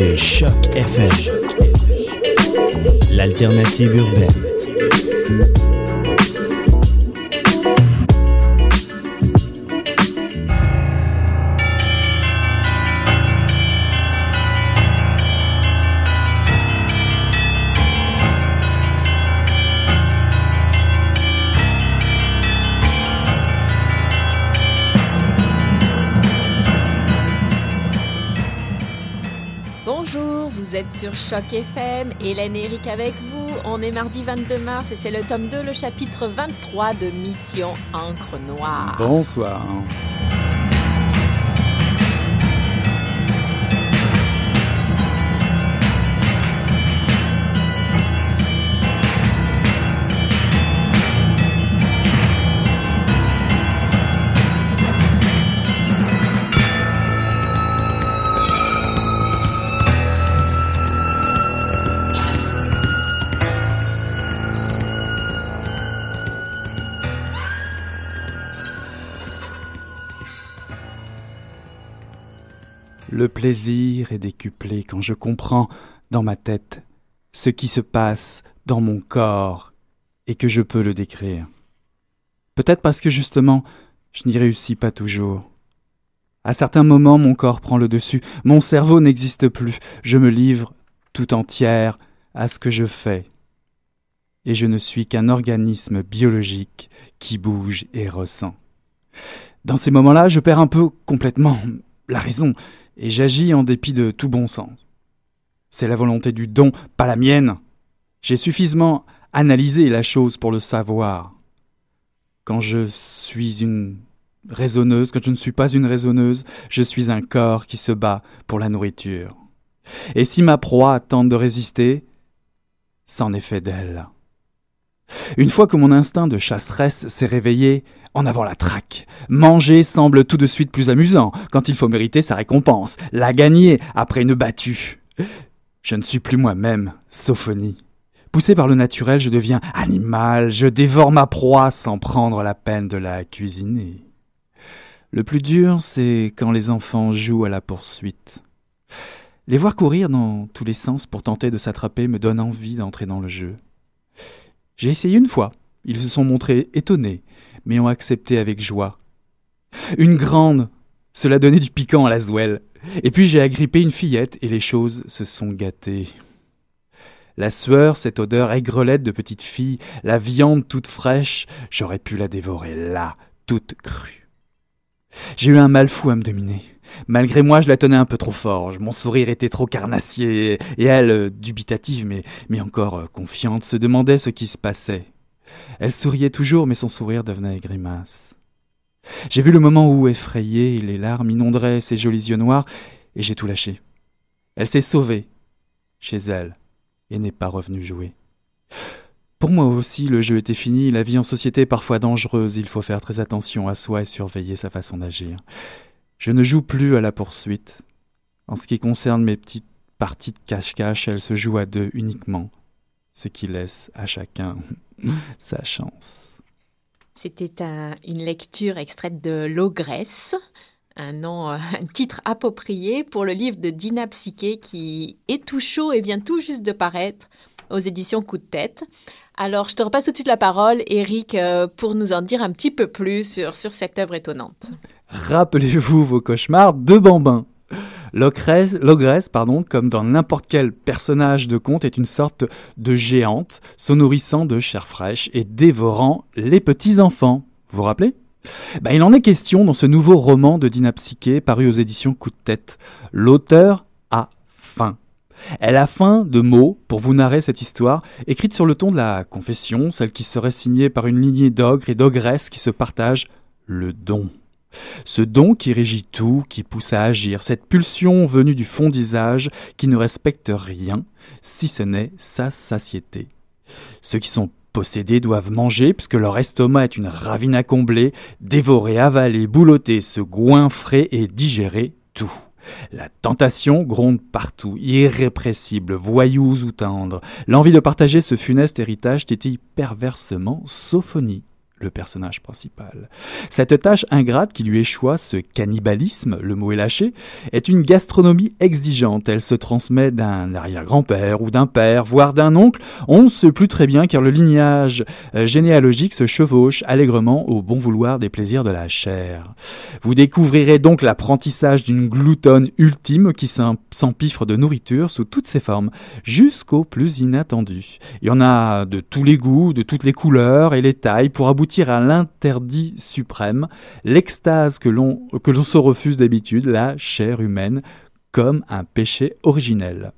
Écoutez Choc FM, l'alternative urbaine. Sur Choc FM, Hélène et Eric avec vous. On est mardi 22 mars et c'est le tome 2, le chapitre 23 de Mission Encre Noire. Bonsoir. Le plaisir est décuplé quand je comprends dans ma tête ce qui se passe dans mon corps et que je peux le décrire. Peut-être parce que justement, je n'y réussis pas toujours. À certains moments, mon corps prend le dessus, mon cerveau n'existe plus, je me livre tout entière à ce que je fais. Et je ne suis qu'un organisme biologique qui bouge et ressent. Dans ces moments-là, je perds un peu complètement la raison, et j'agis en dépit de tout bon sens. C'est la volonté du don, pas la mienne. J'ai suffisamment analysé la chose pour le savoir. Quand je suis une raisonneuse, quand je ne suis pas une raisonneuse, je suis un corps qui se bat pour la nourriture. Et si ma proie tente de résister, c'en est fait d'elle. Une fois que mon instinct de chasseresse s'est réveillé, en avant la traque. Manger semble tout de suite plus amusant quand il faut mériter sa récompense, la gagner après une battue. Je ne suis plus moi-même, Sophonie. Poussé par le naturel, je deviens animal, je dévore ma proie sans prendre la peine de la cuisiner. Le plus dur, c'est quand les enfants jouent à la poursuite. Les voir courir dans tous les sens pour tenter de s'attraper me donne envie d'entrer dans le jeu. J'ai essayé une fois. Ils se sont montrés étonnés, mais ont accepté avec joie. Une grande, cela donnait du piquant à la zouelle. Et puis j'ai agrippé une fillette et les choses se sont gâtées. La sueur, cette odeur aigrelette de petite fille, la viande toute fraîche, j'aurais pu la dévorer là, toute crue. J'ai eu un mal fou à me dominer. Malgré moi, je la tenais un peu trop fort. Mon sourire était trop carnassier, et elle, euh, dubitative, mais, encore euh, confiante, se demandait ce qui se passait. Elle souriait toujours, mais son sourire devenait grimace. J'ai vu le moment où, effrayée, les larmes inonderaient ses jolis yeux noirs, et j'ai tout lâché. Elle s'est sauvée, chez elle, et n'est pas revenue jouer. Pour moi aussi, le jeu était fini, la vie en société est parfois dangereuse, il faut faire très attention à soi et surveiller sa façon d'agir. Je ne joue plus à la poursuite. En ce qui concerne mes petites parties de cache-cache, elles se jouent à deux uniquement, ce qui laisse à chacun sa chance. C'était un- une lecture extraite de L'Ogresse, un nom, un titre approprié pour le livre de Dina Psyché qui est tout chaud et vient tout juste de paraître aux éditions Coup de tête. Alors, je te repasse tout de suite la parole, Eric, pour nous en dire un petit peu plus sur, sur cette œuvre étonnante. Rappelez-vous vos cauchemars de bambins. L'ogresse, pardon, comme dans n'importe quel personnage de conte, est une sorte de géante, se nourrissant de chair fraîche et dévorant les petits-enfants. Vous vous rappelez? Ben, Il en est question dans ce nouveau roman de Dina Psyché paru aux éditions Coup de tête. L'auteur a faim. Elle a faim de mots pour vous narrer cette histoire, écrite sur le ton de la confession, celle qui serait signée par une lignée d'ogres et d'ogresses qui se partagent le don. Ce don qui régit tout, qui pousse à agir, cette pulsion venue du fond d'isage qui ne respecte rien, si ce n'est sa satiété. Ceux qui sont possédés doivent manger, puisque leur estomac est une ravine à combler, dévorer, avaler, boulotter, se goinfrer et digérer tout. La tentation gronde partout, irrépressible, voyous ou tendre. L'envie de partager ce funeste héritage tétille perversement Sophonie le personnage principal. Cette tâche ingrate qui lui échoua, ce cannibalisme, le mot est lâché, est une gastronomie exigeante. Elle se transmet d'un arrière-grand-père ou d'un père, voire d'un oncle. On ne sait plus très bien car le lignage euh, généalogique se chevauche allègrement au bon vouloir des plaisirs de la chair. Vous découvrirez donc l'apprentissage d'une gloutonne ultime qui s'empiffre de nourriture sous toutes ses formes, jusqu'au plus inattendu. Il y en a de tous les goûts, de toutes les couleurs et les tailles pour aboutir à l'interdit suprême, l'extase que l'on se refuse d'habitude, la chair humaine, comme un péché originel.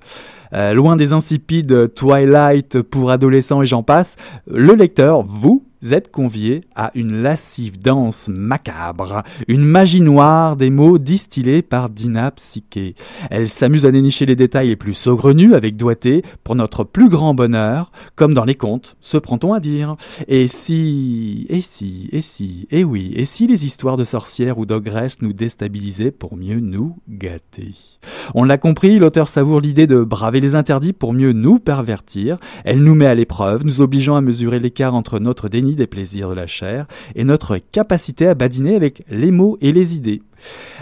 Euh, loin des insipides Twilight pour adolescents et j'en passe, le lecteur, vous, êtes conviés à une lascive danse macabre, une magie noire des mots distillés par Dina Psyché. Elle s'amuse à dénicher les détails les plus saugrenus avec doigté pour notre plus grand bonheur, comme dans les contes, se prend-on à dire. Et si, et si, et si, et oui, et si les histoires de sorcières ou d'ogresses nous déstabilisaient pour mieux nous gâter. On l'a compris, l'auteur savoure l'idée de braver les interdits pour mieux nous pervertir. Elle nous met à l'épreuve, nous obligeant à mesurer l'écart entre notre déni des plaisirs de la chair et notre capacité à badiner avec les mots et les idées.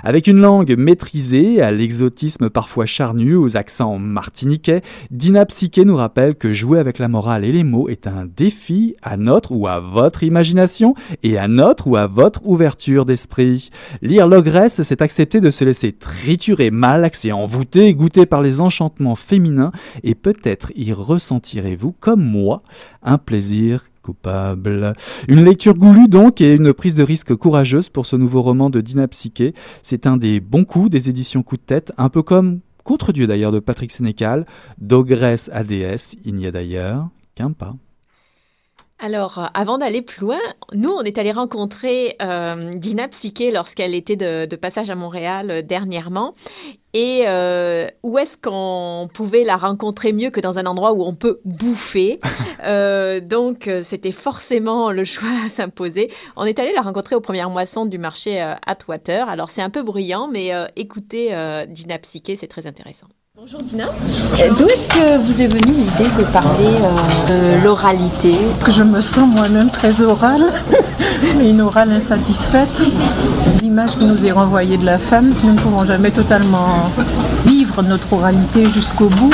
Avec une langue maîtrisée, à l'exotisme parfois charnu, aux accents martiniquais, Dina Psyché nous rappelle que jouer avec la morale et les mots est un défi à notre ou à votre imagination et à notre ou à votre ouverture d'esprit. Lire l'ogresse, c'est accepter de se laisser triturer, malaxer, envoûter, goûter par les enchantements féminins et peut-être y ressentirez-vous, comme moi, un plaisir coupable. Une lecture goulue donc et une prise de risque courageuse pour ce nouveau roman de Dina Psyché. C'est un des bons coups des éditions Coup de tête, un peu comme Contre-Dieu d'ailleurs de Patrick Sénécal, d'Ogresse ADS, il n'y a d'ailleurs qu'un pas. Alors, euh, avant d'aller plus loin, nous, on est allé rencontrer euh, Dina Psyché lorsqu'elle était de, passage à Montréal euh, dernièrement. Et où est-ce qu'on pouvait la rencontrer mieux que dans un endroit où on peut bouffer? Donc, c'était forcément le choix à s'imposer. On est allé la rencontrer aux premières moissons du marché Atwater. Alors, c'est un peu bruyant, mais écoutez Dina Psyché, c'est très intéressant. Bonjour Dina. D'où est-ce que vous est venue l'idée de parler euh, de l'oralité? Je me sens moi-même très orale, mais une orale insatisfaite. L'image qui nous est renvoyée de la femme, nous ne pouvons jamais totalement vivre notre oralité jusqu'au bout.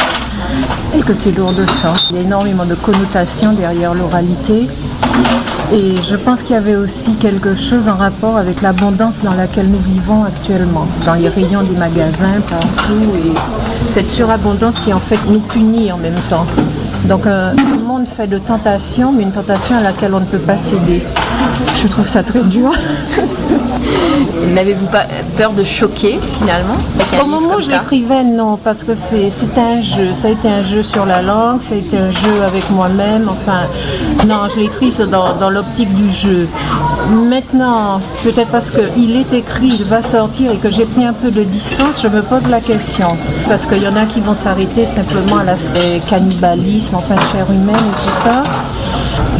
Est-ce que c'est lourd de sens Il y a énormément de connotations derrière l'oralité. Et je pense qu'il y avait aussi quelque chose en rapport avec l'abondance dans laquelle nous vivons actuellement, dans les rayons des magasins, partout, et cette surabondance qui en fait nous punit en même temps. Donc euh, le monde fait de tentations, mais une tentation à laquelle on ne peut pas céder. Je trouve ça très dur. N'avez-vous pas peur de choquer finalement Au moment où je l'écrivais, non, parce que c'est un jeu. Ça a été un jeu sur la langue, ça a été un jeu avec moi-même. Enfin, non, je l'écris dans, dans l'optique du jeu. Maintenant, peut-être parce qu'il est écrit, il va sortir et que j'ai pris un peu de distance, je me pose la question. Parce qu'il y en a qui vont s'arrêter simplement à l'aspect cannibalisme, enfin chair humaine et tout ça.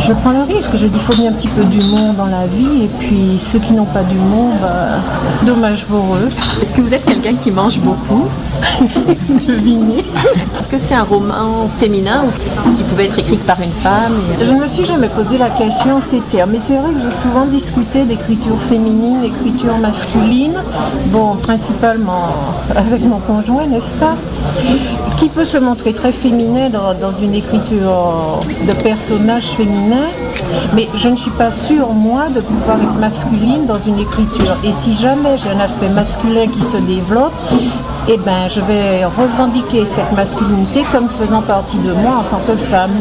Je prends le risque, je dis qu'il faut bien un petit peu d'humour dans la vie et puis ceux qui n'ont pas d'humour, bah, dommage pour eux. Est-ce que vous êtes quelqu'un qui mange beaucoup? Devinez. Est-ce que c'est un roman féminin qui pouvait être écrit par une femme et- Je ne me suis jamais posé la question en ces termes, mais c'est vrai que j'ai souvent discuté d'écriture féminine, d'écriture masculine, bon, principalement avec mon conjoint, n'est-ce pas Qui peut se montrer très féminin dans, dans une écriture de personnage féminin, mais je ne suis pas sûre, moi, de pouvoir être masculine dans une écriture. Et si jamais j'ai un aspect masculin qui se développe, eh ben, je vais revendiquer cette masculinité comme faisant partie de moi en tant que femme.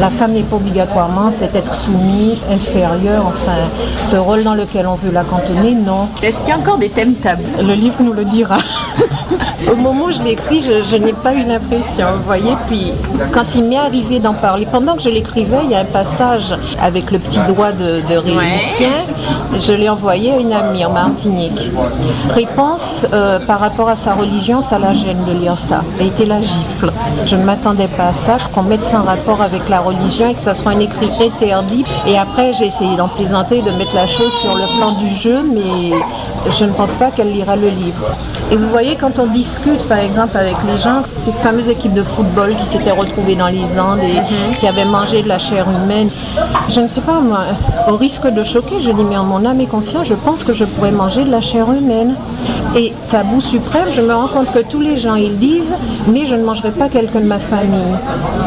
La femme n'est pas obligatoirement cet être soumise, inférieure, enfin, ce rôle dans lequel on veut la cantonner, non. Est-ce qu'il y a encore des thèmes tabous Le livre nous le dira. Au moment où je l'ai écrit, je, je n'ai pas eu l'impression, vous voyez. Puis, quand il m'est arrivé d'en parler, pendant que je l'écrivais, il y a un passage avec le petit doigt de, de Réunicien. Je l'ai envoyé à une amie en Martinique. Réponse, euh, par rapport à sa religion, ça la gêne de lire ça. A été la gifle. Je ne m'attendais pas à ça, qu'on mette ça en rapport avec la religion et que ça soit un écrit interdit. Et après, j'ai essayé d'en plaisanter, de mettre la chose sur le plan du jeu, mais je ne pense pas qu'elle lira le livre. Et vous voyez, quand on discute, par exemple, avec les gens, ces fameuses équipes de football qui s'étaient retrouvées dans les Andes et qui avaient mangé de la chair humaine, je ne sais pas, moi, au risque de choquer, je dis, mais en mon âme et conscience, je pense que je pourrais manger de la chair humaine. Et tabou suprême, je me rends compte que tous les gens, ils disent, mais je ne mangerai pas quelqu'un de ma famille.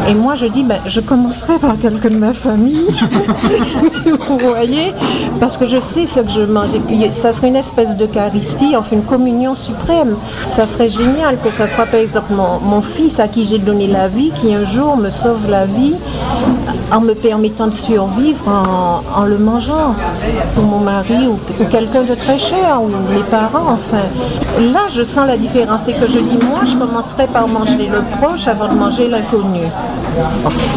Et moi, je dis, ben, je commencerai par quelqu'un de ma famille. vous voyez Parce que je sais ce que je mange. Et puis, ça serait une espèce d'Eucharistie, enfin une communion suprême. Ça serait génial que ça soit, par exemple, mon, mon fils à qui j'ai donné la vie, qui un jour me sauve la vie en me permettant de survivre en, en le mangeant. Ou mon mari, ou, ou quelqu'un de très cher, ou mes parents, enfin. Là, je sens la différence. C'est que je dis, moi, je commencerai par manger le proche avant de manger l'inconnu.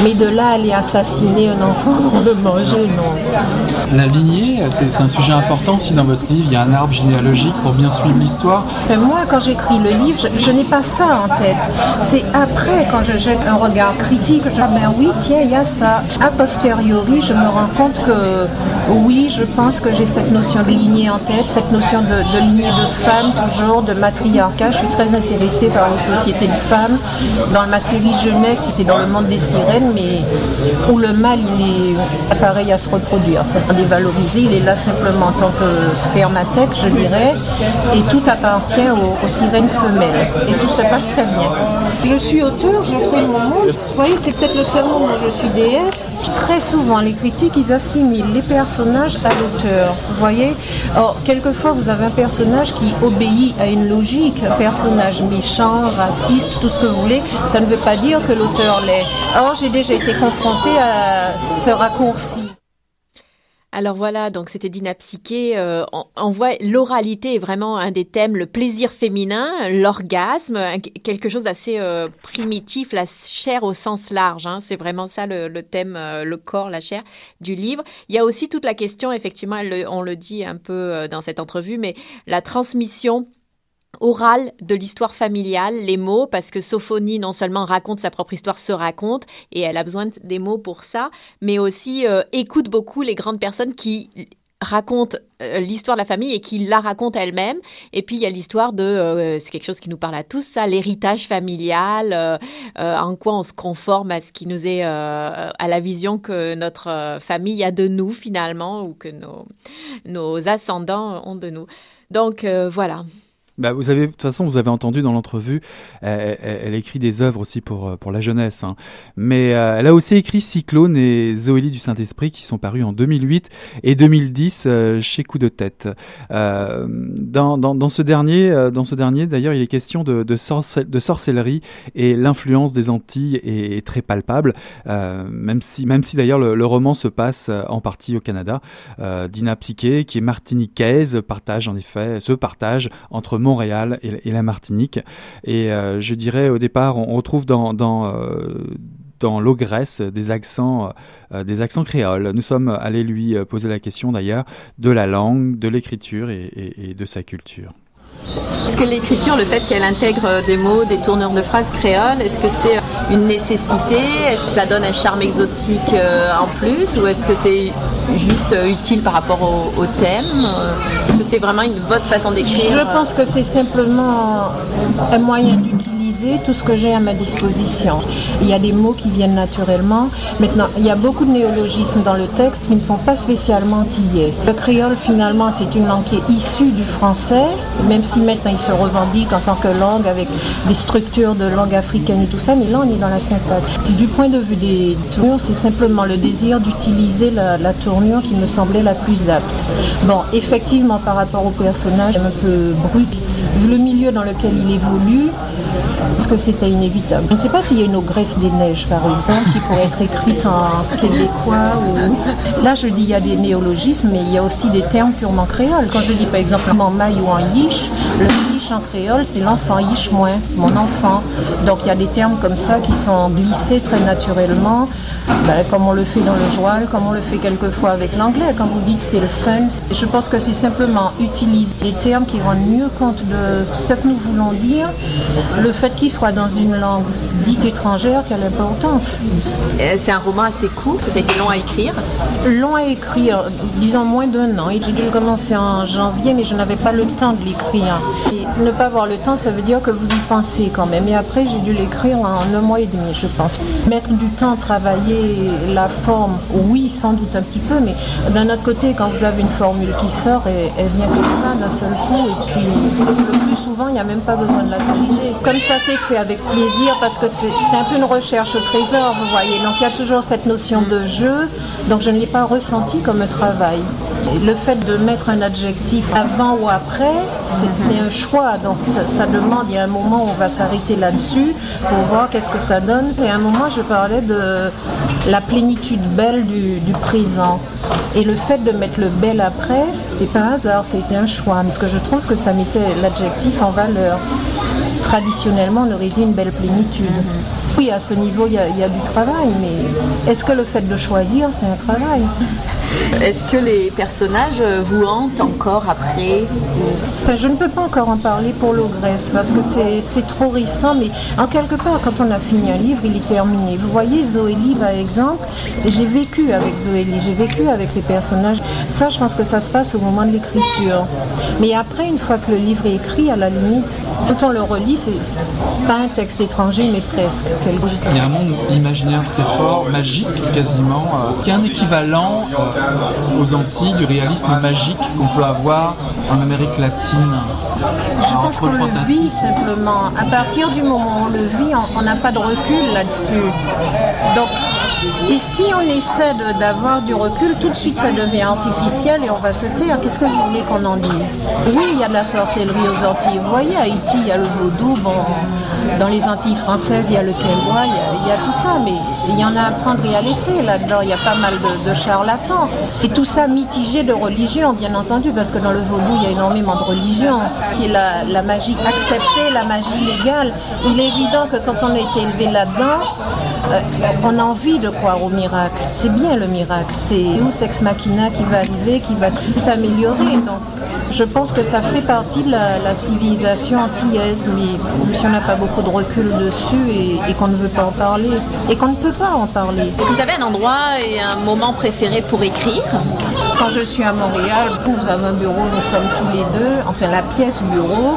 Mais de là, à aller assassiner un enfant pour le manger, non. La lignée, c'est un sujet important aussi dans votre livre. Il y a un arbre généalogique pour bien suivre l'histoire. Mais moi, quand j'écris le livre, je, je n'ai pas ça en tête. C'est après, quand je jette un regard critique, je dis, ah ben oui, tiens, il y a ça. A posteriori, je me rends compte que oui, je pense que j'ai cette notion de lignée en tête, cette notion de, lignée de femme, toujours, de matriarcat. Je suis très intéressée par les sociétés de femmes. Dans ma série jeunesse, c'est dans le monde des sirènes, mais où le mâle, il est appareil à se reproduire. C'est pas dévalorisé, il est là simplement en tant que spermatèque, je dirais, et tout appartient aux, sirènes femelles. Et tout se passe très bien. Je suis auteur, je crée mon monde. Vous voyez, c'est peut-être le seul moment où je suis déesse. Très souvent, les critiques, ils assimilent les à l'auteur. Vous voyez? Quelquefois, vous avez un personnage qui obéit à une logique, un personnage méchant, raciste, tout ce que vous voulez. Ça ne veut pas dire que l'auteur l'est. Or, j'ai déjà été confrontée à ce raccourci. Alors voilà, donc c'était Dina Psyché. Euh, on, on voit l'oralité est vraiment un des thèmes, le plaisir féminin, l'orgasme, quelque chose d'assez euh, primitif, la chair au sens large. hein. c'est vraiment ça le, le thème, euh, le corps, la chair du livre. Il y a aussi toute la question, effectivement, elle le- on le dit un peu euh, dans cette entrevue, mais la transmission orale de l'histoire familiale, les mots, parce que Sophonie non seulement raconte sa propre histoire, se raconte, et elle a besoin de- des mots pour ça, mais aussi euh, écoute beaucoup les grandes personnes qui racontent euh, l'histoire de la famille et qui la racontent elles-mêmes. Et puis il y a l'histoire de, euh, c'est quelque chose qui nous parle à tous, ça, l'héritage familial, en quoi on se conforme à ce qui nous est, à la vision que notre famille a de nous finalement, ou que nos, nos ascendants ont de nous. Donc voilà. Bah, vous avez, de toute façon, vous avez entendu dans l'entrevue, euh, elle, elle écrit des œuvres aussi pour, euh, pour la jeunesse. hein. Mais euh, elle a aussi écrit Cyclone et Zoélie du Saint-Esprit qui sont parus en 2008 et 2010 euh, chez Coup de tête. Euh, dans, dans, ce dernier, euh, dans ce dernier, d'ailleurs, il est question de, de, sorcel- de sorcellerie et l'influence des Antilles est, très palpable, euh, même si, même si d'ailleurs le, roman se passe euh, en partie au Canada. Euh, Dina Psyché, qui est martiniquaise, partage en effet, se partage entre Montréal et, la Martinique. Et euh, je dirais au départ, on retrouve dans, dans, euh, dans l'ogresse des accents, euh, des accents créoles. Nous sommes allés lui poser la question d'ailleurs de la langue, de l'écriture et, et- et de sa culture. Est-ce que l'écriture, le fait qu'elle intègre euh, des mots, des tournures de phrases créoles, est-ce que c'est euh, une nécessité? Est-ce que ça donne un charme exotique euh, en plus? Ou est-ce que c'est juste utile par rapport au, thème? Est-ce que c'est vraiment une, votre façon d'écrire? Je pense que c'est simplement un moyen d'utiliser tout ce que j'ai à ma disposition. Il y a des mots qui viennent naturellement. Maintenant, il y a beaucoup de néologismes dans le texte qui ne sont pas spécialement tillés. Le créole, finalement, c'est une langue qui est issue du français, même si maintenant il se revendique en tant que langue avec des structures de langue africaine et tout ça, mais là, on est dans la synthèse. Du point de vue des tournures, c'est simplement le désir d'utiliser la, tournure qui me semblait la plus apte. Bon, effectivement, par rapport au personnage, un peu brut, le milieu dans lequel il évolue, parce que c'était inévitable. Je ne sais pas s'il y a une ogresse des neiges, par exemple, qui pourrait être écrite en québécois. Là, je dis il y a des néologismes, mais il y a aussi des termes purement créoles. Quand je dis par exemple en maille ou en yish, le yish en créole, c'est l'enfant, yish moins, mon enfant. Donc il y a des termes comme ça qui sont glissés très naturellement, ben, comme on le fait dans le joual, comme on le fait quelquefois avec l'anglais. Quand vous dites c'est le fun, je pense que c'est simplement utiliser des termes qui rendent mieux compte de ce que nous voulons dire, le fait qu'il soit dans une langue dite étrangère qui a l'importance. Euh, C'est un roman assez court, ça a été long à écrire. Long à écrire, disons moins d'un an. J'ai dû le commencer en janvier, mais je n'avais pas le temps de l'écrire. Ne pas avoir le temps, ça veut dire que vous y pensez quand même. Et après, j'ai dû l'écrire en un mois et demi, je pense. Mettre du temps, travailler la forme, oui, sans doute un petit peu, mais d'un autre côté, quand vous avez une formule qui sort, elle, elle vient comme ça d'un seul coup. Et puis, le plus souvent, il n'y a même pas besoin de la corriger. Comme ça, c'est fait avec plaisir parce que c'est un peu une recherche au trésor, vous voyez. Donc il y a toujours cette notion de jeu. Donc je ne l'ai pas ressenti comme travail. Le fait de mettre un adjectif avant ou après, c'est c'est un choix. Donc ça, ça demande, il y a un moment où on va s'arrêter là-dessus pour voir qu'est-ce que ça donne. Et à un moment, je parlais de la plénitude belle du, du présent. Et le fait de mettre le bel après, c'est pas un hasard, c'était un choix. Parce que je trouve que ça mettait l'adjectif en valeur. Traditionnellement, on aurait dit une belle plénitude. Oui, à ce niveau, il y, a- il y a du travail, mais est-ce que le fait de choisir, c'est un travail? Est-ce que les personnages vous hantent encore après Enfin, je ne peux pas encore en parler pour l'ogresse parce que c'est- c'est trop récent, mais en quelque part, quand on a fini un livre, il est terminé. Vous voyez, Zoélie, par exemple, j'ai vécu avec Zoélie, j'ai vécu avec les personnages. Ça, je pense que ça se passe au moment de l'écriture. Mais après, une fois que le livre est écrit, à la limite, quand on le relit, c'est pas un texte étranger, mais presque. quelque chose. Il y a un monde imaginaire très fort, magique quasiment, euh, qui est un équivalent euh, aux Antilles du réalisme magique qu'on peut avoir en Amérique latine. Je pense qu'on le vit simplement. À partir du moment où on le vit, on- n'a pas de recul là-dessus. Donc, ici, on essaie d'avoir du recul, tout de suite ça devient artificiel et on va se taire. Qu'est-ce que vous voulez qu'on en dise? Oui, il y a de la sorcellerie aux Antilles. Vous voyez, à Haïti, il y a le vaudou. Bon, dans les Antilles françaises, il y a le québois, il y y a tout ça, mais il y en a à prendre et à laisser là-dedans. Il y a pas mal de, charlatans. Et tout ça mitigé de religion, bien entendu, parce que dans le vaudou, il y a énormément de religion, qui est la, magie acceptée, la magie légale. Il est évident que quand on a été élevé là-dedans, euh, on a envie de croire au miracle. C'est bien le miracle. C'est où Sex Machina qui va arriver, qui va tout améliorer. Je pense que ça fait partie de la, la civilisation antillaise, mais si on n'a pas beaucoup de recul dessus et, et qu'on ne veut pas en parler, et qu'on ne peut pas en parler. Est-ce que vous avez un endroit et un moment préféré pour écrire? Quand je suis à Montréal, nous avons un bureau, nous sommes tous les deux, enfin la pièce bureau.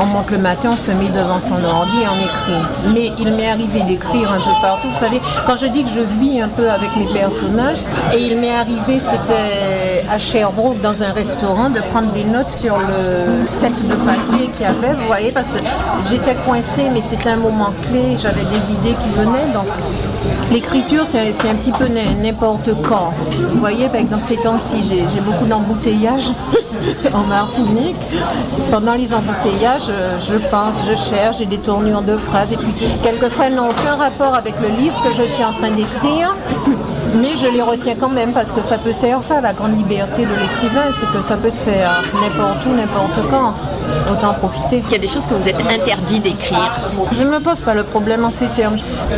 On monte le matin, on se met devant son ordi et on écrit. Mais il m'est arrivé d'écrire un peu partout. Vous savez, quand je dis que je vis un peu avec mes personnages, et il m'est arrivé, c'était à Sherbrooke, dans un restaurant, de prendre des notes sur le set de papier qu'il y avait, vous voyez, parce que j'étais coincée, mais c'était un moment clé, j'avais des idées qui venaient, donc L'écriture, c'est un petit peu n'importe quand. Vous voyez, par exemple, ces temps-ci, j'ai j'ai beaucoup d'embouteillages en Martinique. Pendant les embouteillages, euh, je pense, je cherche, j'ai des tournures de phrases. Et puis, quelquefois, elles n'ont aucun rapport avec le livre que je suis en train d'écrire. Mais je les retiens quand même parce que ça peut servir ça, la grande liberté de l'écrivain, c'est que ça peut se faire n'importe où, n'importe quand. Autant profiter. Il y a des choses que vous êtes interdit d'écrire. Je ne me pose pas le problème en ces termes.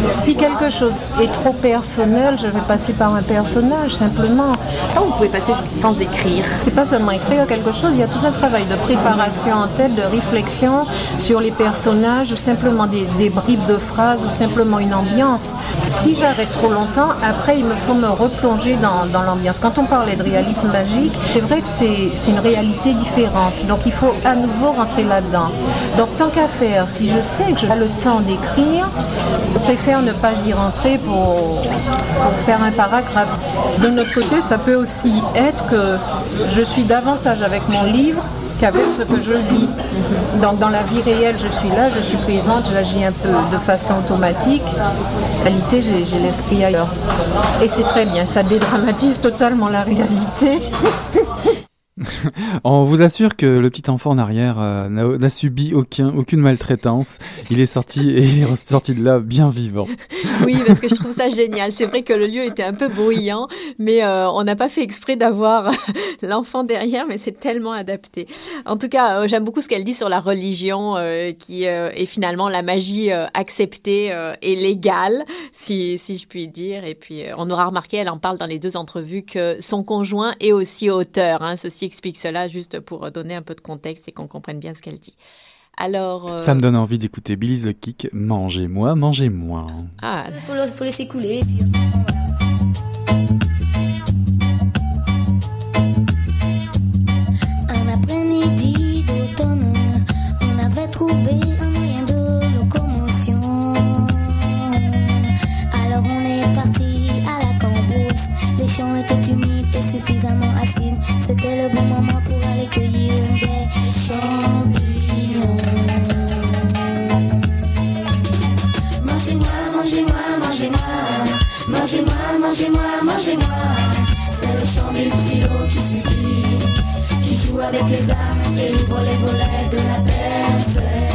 Si quelque chose est trop personnel, je vais passer par un personnage simplement. Temps vous pouvez passer sans écrire C'est pas seulement écrire quelque chose, il y a tout un travail de préparation en tête, de réflexion sur les personnages ou simplement des, des bribes de phrases ou simplement une ambiance. Si j'arrête trop longtemps, après il me faut me replonger dans, dans l'ambiance. Quand on parlait de réalisme magique, c'est vrai que c'est c'est une réalité différente. Donc il faut à nouveau rentrer là-dedans. Donc tant qu'à faire, si je sais que j'ai le temps d'écrire, je préfère ne pas y rentrer pour, pour faire un paragraphe. De notre côté, ça peut aussi être que je suis davantage avec mon livre qu'avec ce que je vis. Donc dans la vie réelle, je suis là, je suis présente, j'agis un peu de façon automatique. En réalité, j'ai j'ai l'esprit ailleurs. Et c'est très bien, ça dédramatise totalement la réalité. On vous assure que le petit enfant en arrière euh, n'a subi aucun, aucune maltraitance. Il est sorti et il est sorti de là bien vivant. Oui, parce que je trouve ça génial. C'est vrai que le lieu était un peu bruyant, mais euh, on n'a pas fait exprès d'avoir l'enfant derrière, mais c'est tellement adapté. En tout cas, euh, j'aime beaucoup ce qu'elle dit sur la religion, qui est finalement la magie acceptée et légale, si, si je puis dire. Et puis, on aura remarqué, elle en parle dans les deux entrevues, que son conjoint est aussi auteur. Hein. Ceci explique cela, juste pour donner un peu de contexte et qu'on comprenne bien ce qu'elle dit. Alors, euh, Ça me donne envie d'écouter Billy the Kick. Mangez-moi, mangez-moi. ah, Faut, le- faut laisser couler. et puis, voilà. Un après-midi d'automne, on avait trouvé un moyen de locomotion. Alors on est parti à la cambrousse. Les champs étaient humides suffisamment acides. C'était le bon moment pour aller cueillir des champignons. Mangez-moi, mangez-moi, mangez-moi. Mangez-moi, mangez-moi, mangez-moi. C'est le chant du silo qui supplie, qui joue avec les âmes et ouvre les volets de la perception.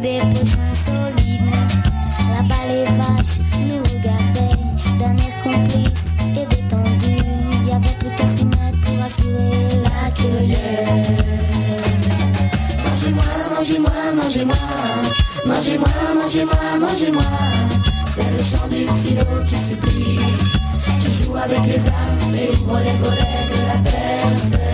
Des pochons solides. Là-bas, les vaches nous regardaient d'un air complice et détendu. Il y avait plus qu'à pour assurer la cueillette. Mangez-moi, mangez-moi, mangez-moi. Mangez-moi, mangez-moi, mangez-moi. C'est le chant du silo qui supplie, qui joue avec les âmes et ouvre les volets de la perception.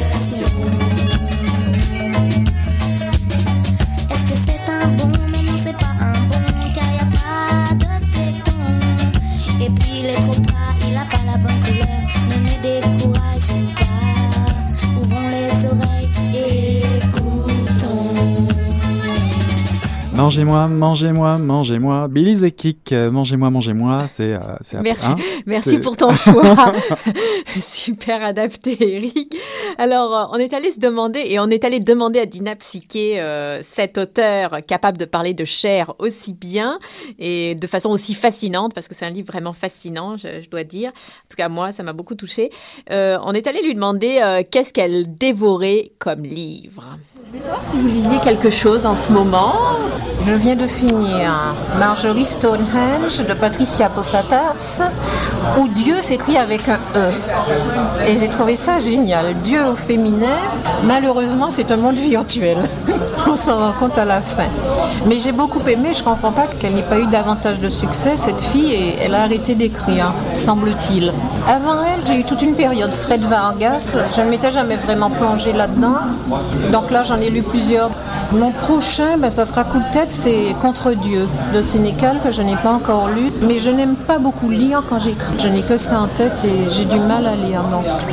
Mangez-moi, mangez-moi, mangez-moi. Billy the Kick, euh, mangez-moi, mangez-moi. C'est, euh, c'est Merci, hein, merci pour ton choix. Super adapté, Eric. Alors, euh, on est allé se demander, et on est allé demander à Dina Psyché, euh, cet auteur capable de parler de chair aussi bien et de façon aussi fascinante, parce que c'est un livre vraiment fascinant, je, je dois dire. En tout cas, moi, ça m'a beaucoup touché. on est allé lui demander euh, qu'est-ce qu'elle dévorait comme livre. Je voulais savoir si vous lisiez quelque chose en ce moment. Je viens de finir Marjorie Stonehenge de Patricia Posatas, où Dieu s'écrit avec un E. Et j'ai trouvé ça génial. Dieu au féminin, malheureusement, c'est un monde virtuel. On s'en rend compte à la fin. Mais j'ai beaucoup aimé, je ne comprends pas qu'elle n'ait pas eu davantage de succès, cette fille, et elle a arrêté d'écrire, semble-t-il. Avant elle, j'ai eu toute une période Fred Vargas, je ne m'étais jamais vraiment plongée là-dedans. Donc là, j'en ai lu plusieurs. Mon prochain, ben, ça sera coup de tête, c'est Contre Dieu de Sénécal que je n'ai pas encore lu. Mais je n'aime pas beaucoup lire quand j'écris. Je n'ai que ça en tête et j'ai du mal à lire.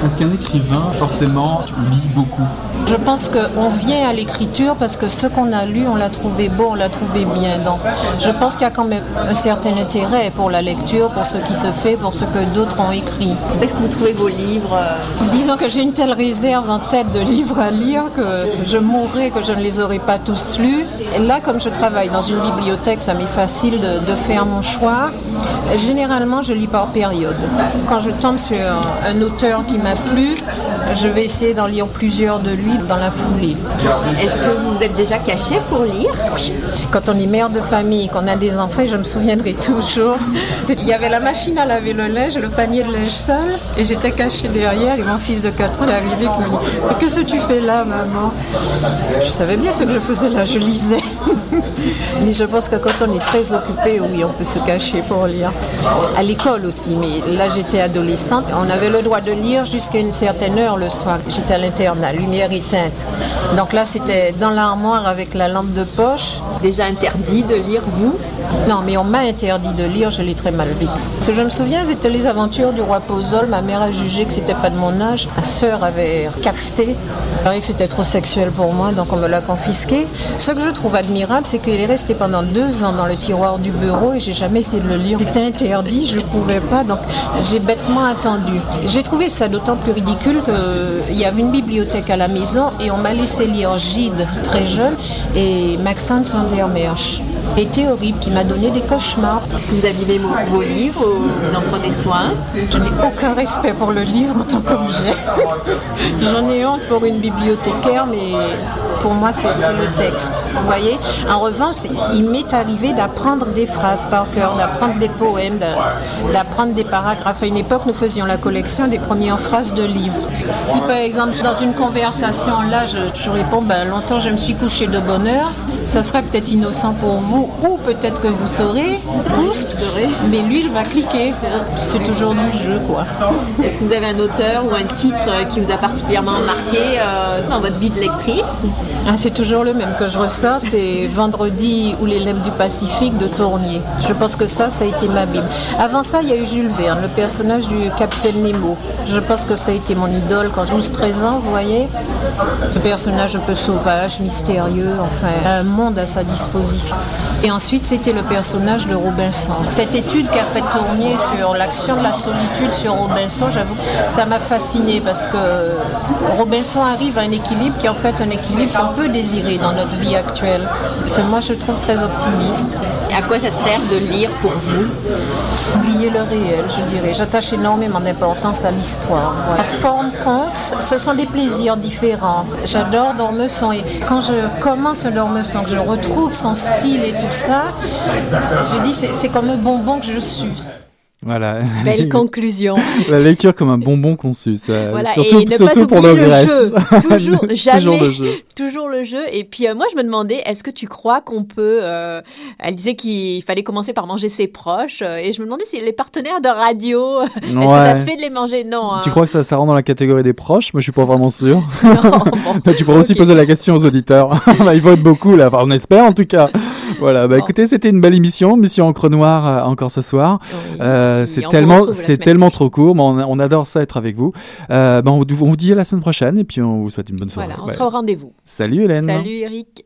Est-ce qu'un écrivain, forcément, lit beaucoup je pense qu'on vient à l'écriture parce que ce qu'on a lu, on l'a trouvé beau, on l'a trouvé bien. Donc je pense qu'il y a quand même un certain intérêt pour la lecture, pour ce qui se fait, pour ce que d'autres ont écrit. Est-ce que vous trouvez vos livres euh, Disons que j'ai une telle réserve en tête de livres à lire que je mourrais que je ne les aurais pas tous lus. Et là, comme je travaille dans une bibliothèque, ça m'est facile de, de faire mon choix. Généralement, je lis par période. Quand je tombe sur un auteur qui m'a plu, je vais essayer d'en lire plusieurs de lui dans la foulée. Est-ce que vous vous êtes déjà caché pour lire Quand on est mère de famille, qu'on a des enfants, je me souviendrai toujours. Il y avait la machine à laver le linge, le panier de linge sale, et j'étais cachée derrière, et mon fils de 4 ans est arrivé qui me dit Mais qu'est-ce que tu fais là, maman? Je savais bien ce que je faisais là, je lisais. mais je pense que quand on est très occupé, oui, on peut se cacher pour lire. À l'école aussi, mais là j'étais adolescente, on avait le droit de lire jusqu'à une certaine heure le soir. J'étais à l'internat, lumière éteinte. Donc là c'était dans l'armoire avec la lampe de poche. Déjà interdit de lire, vous Non, mais on m'a interdit de lire, je l'ai très mal vite. Ce que je me souviens, c'était les aventures du roi Pozol. Ma mère a jugé que c'était pas de mon âge. Ma sœur avait cafeté. Elle que c'était trop sexuel pour moi, donc on me l'a confisqué. Ce que je trouve admirable, c'est qu'il est resté pendant deux ans dans le tiroir du bureau et j'ai jamais essayé de le lire. C'était interdit, je ne pouvais pas, donc j'ai bêtement attendu. J'ai trouvé ça d'autant plus ridicule qu'il y avait une bibliothèque à la maison et on m'a laissé lire Gide très jeune et Maxence Vandermeersch. Était horrible, qui m'a donné des cauchemars. Est-ce que vous abîmez vos, vos livres ou vous en prenez soin Je n'ai aucun respect pour le livre en tant qu'objet. J'en ai honte pour une bibliothécaire, mais pour moi, c'est le texte. Vous voyez? En revanche, il m'est arrivé d'apprendre des phrases par cœur, d'apprendre des poèmes, d'a- d'apprendre des paragraphes. À une époque, nous faisions la collection des premières phrases de livres. Si par exemple, dans une conversation, là, je, je réponds, ben, longtemps je me suis couché de bonne heure, ça serait peut-être innocent pour vous, ou peut-être que vous saurez, Proust, mais lui, il va cliquer. C'est toujours du jeu, quoi. Est-ce que vous avez un auteur ou un titre qui vous a particulièrement marqué euh, dans votre vie de lectrice? Ah, c'est toujours le même que je ressors, c'est Vendredi ou les Lèvres du Pacifique de Tournier. Je pense que ça, ça a été ma Bible. Avant ça, il y a eu Jules Verne, le personnage du capitaine Nemo. Je pense que ça a été mon idole quand j'ai 12-13 ans, vous voyez. Ce personnage un peu sauvage, mystérieux, enfin, un monde à sa disposition. Et ensuite, c'était le personnage de Robinson. Cette étude qu'a fait Tournier sur l'action de la solitude sur Robinson, j'avoue, ça m'a fasciné parce que Robinson arrive à un équilibre qui est en fait un équilibre qu'on peut désirer dans notre vie actuelle. Que moi, je trouve très optimiste. Et à quoi ça sert de lire pour vous? Oublier le réel, je dirais. J'attache énormément d'importance à l'histoire. La forme compte, ce sont des plaisirs différents. J'adore Dormesson et quand je commence Dormesson, que je retrouve son style et tout ça, je dis c'est comme un bonbon que je suce. Voilà. Belle conclusion. La lecture comme un bonbon qu'on suce. euh, Voilà, surtout et ne surtout pas pour le jeu. Toujours, jamais, Toujours le jeu. toujours le jeu. Et puis euh, moi, je me demandais, est-ce que tu crois qu'on peut euh, Elle disait qu'il fallait commencer par manger ses proches, euh, et je me demandais si les partenaires de radio, est-ce que ça se fait de les manger? Non. Tu hein. crois que ça, ça rentre dans la catégorie des proches? Moi, je suis pas vraiment sûr. Non, bon. Tu pourrais aussi poser la question aux auditeurs. Ils votent beaucoup là, enfin, on espère en tout cas. Voilà, bah Bon. écoutez, c'était une belle émission, Mission Encre Noire euh, encore ce soir. Oui. Euh, c'est tellement, c'est tellement prochaine. trop court, mais on, on adore ça être avec vous. Euh, bah, on, vous- on vous dit à la semaine prochaine et puis on vous souhaite une bonne soirée. Voilà, on Ouais. sera au rendez-vous. Salut Hélène. Salut Eric.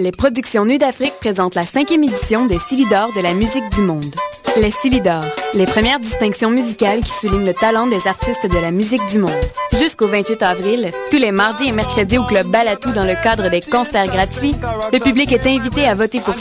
Les productions Nues d'Afrique présentent la cinquième édition des Silidor de la musique du monde. Les Silidor, les premières distinctions musicales qui soulignent le talent des artistes de la musique du monde. Jusqu'au 28 avril, tous les mardis et mercredis au Club Balatou dans le cadre des concerts gratuits, le public est invité à voter pour